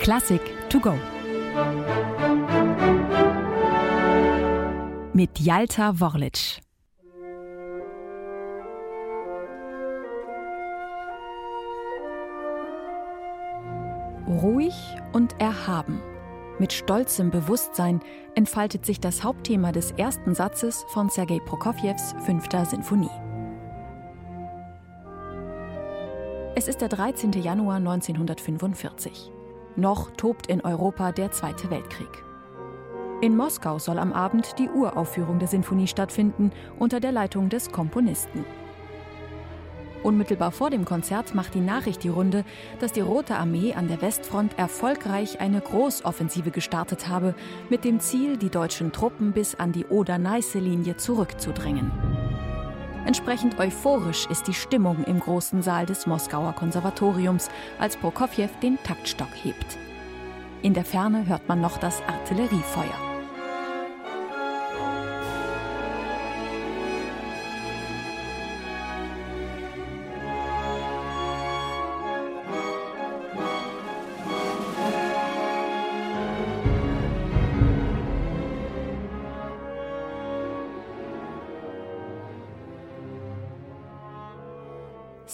Klassik to go. Mit Jalta Worlic. Ruhig und erhaben. Mit stolzem Bewusstsein entfaltet sich das Hauptthema des ersten Satzes von Sergei Prokofjews fünfter Sinfonie. Es ist der 13. Januar 1945. Noch tobt in Europa der Zweite Weltkrieg. In Moskau soll am Abend die Uraufführung der Sinfonie stattfinden unter der Leitung des Komponisten. Unmittelbar vor dem Konzert macht die Nachricht die Runde, dass die Rote Armee an der Westfront erfolgreich eine Großoffensive gestartet habe, mit dem Ziel, die deutschen Truppen bis an die Oder-Neiße-Linie zurückzudrängen. Entsprechend euphorisch ist die Stimmung im großen Saal des Moskauer Konservatoriums, als Prokofjew den Taktstock hebt. In der Ferne hört man noch das Artilleriefeuer.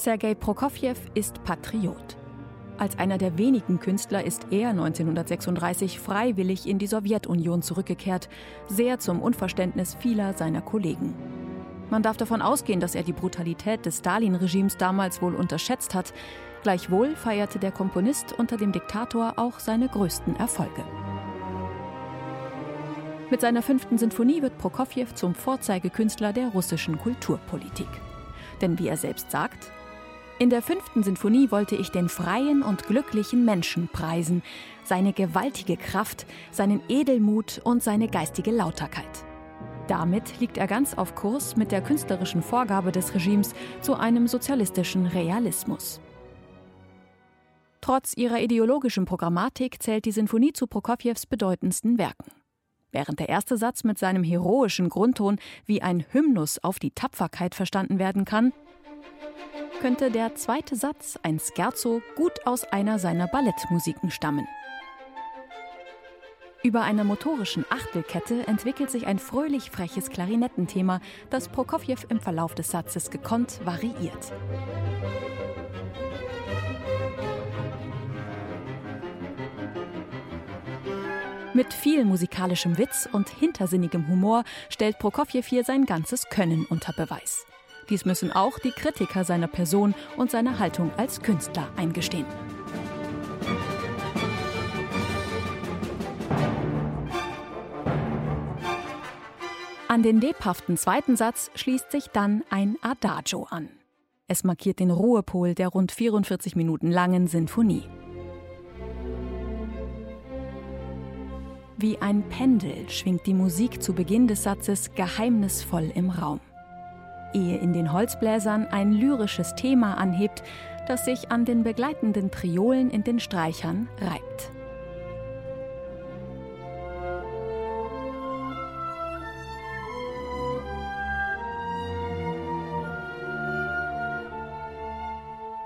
Sergei Prokofjew ist Patriot. Als einer der wenigen Künstler ist er 1936 freiwillig in die Sowjetunion zurückgekehrt, sehr zum Unverständnis vieler seiner Kollegen. Man darf davon ausgehen, dass er die Brutalität des Stalin-Regimes damals wohl unterschätzt hat. Gleichwohl feierte der Komponist unter dem Diktator auch seine größten Erfolge. Mit seiner fünften Sinfonie wird Prokofjew zum Vorzeigekünstler der russischen Kulturpolitik. Denn wie er selbst sagt, in der fünften Sinfonie wollte ich den freien und glücklichen Menschen preisen, seine gewaltige Kraft, seinen Edelmut und seine geistige Lauterkeit. Damit liegt er ganz auf Kurs mit der künstlerischen Vorgabe des Regimes zu einem sozialistischen Realismus. Trotz ihrer ideologischen Programmatik zählt die Sinfonie zu Prokofjews bedeutendsten Werken. Während der erste Satz mit seinem heroischen Grundton wie ein Hymnus auf die Tapferkeit verstanden werden kann, könnte der zweite Satz, ein Scherzo, gut aus einer seiner Ballettmusiken stammen. Über einer motorischen Achtelkette entwickelt sich ein fröhlich freches Klarinettenthema, das Prokofjew im Verlauf des Satzes gekonnt variiert. Mit viel musikalischem Witz und hintersinnigem Humor stellt Prokofjew hier sein ganzes Können unter Beweis. Dies müssen auch die Kritiker seiner Person und seiner Haltung als Künstler eingestehen. An den lebhaften zweiten Satz schließt sich dann ein Adagio an. Es markiert den Ruhepol der rund 44 Minuten langen Sinfonie. Wie ein Pendel schwingt die Musik zu Beginn des Satzes geheimnisvoll im Raum ehe in den Holzbläsern ein lyrisches Thema anhebt, das sich an den begleitenden Triolen in den Streichern reibt.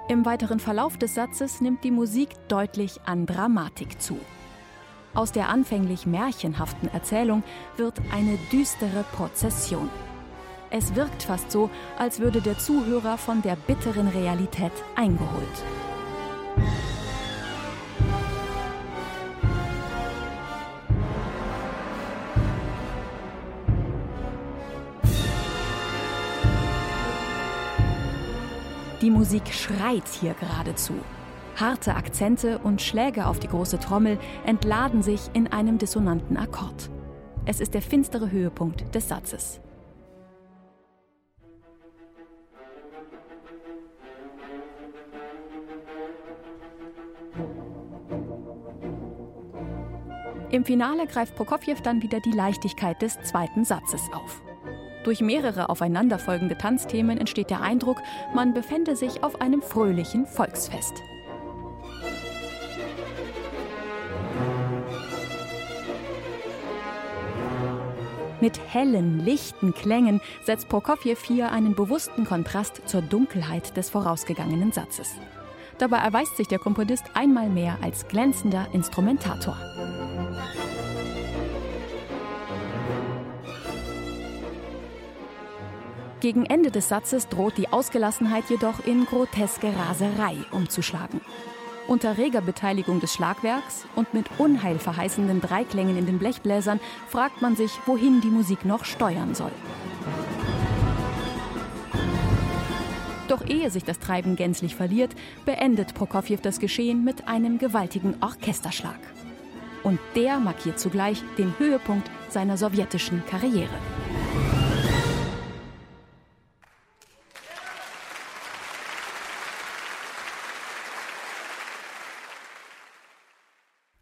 Im weiteren Verlauf des Satzes nimmt die Musik deutlich an Dramatik zu. Aus der anfänglich märchenhaften Erzählung wird eine düstere Prozession. Es wirkt fast so, als würde der Zuhörer von der bitteren Realität eingeholt. Die Musik schreit hier geradezu. Harte Akzente und Schläge auf die große Trommel entladen sich in einem dissonanten Akkord. Es ist der finstere Höhepunkt des Satzes. Im Finale greift Prokofjew dann wieder die Leichtigkeit des zweiten Satzes auf. Durch mehrere aufeinanderfolgende Tanzthemen entsteht der Eindruck, man befände sich auf einem fröhlichen Volksfest. Mit hellen, lichten Klängen setzt Prokofjew hier einen bewussten Kontrast zur Dunkelheit des vorausgegangenen Satzes. Dabei erweist sich der Komponist einmal mehr als glänzender Instrumentator. Gegen Ende des Satzes droht die Ausgelassenheit jedoch in groteske Raserei umzuschlagen. Unter reger Beteiligung des Schlagwerks und mit unheilverheißenden Dreiklängen in den Blechbläsern fragt man sich, wohin die Musik noch steuern soll. Doch ehe sich das Treiben gänzlich verliert, beendet Prokofjew das Geschehen mit einem gewaltigen Orchesterschlag. Und der markiert zugleich den Höhepunkt seiner sowjetischen Karriere.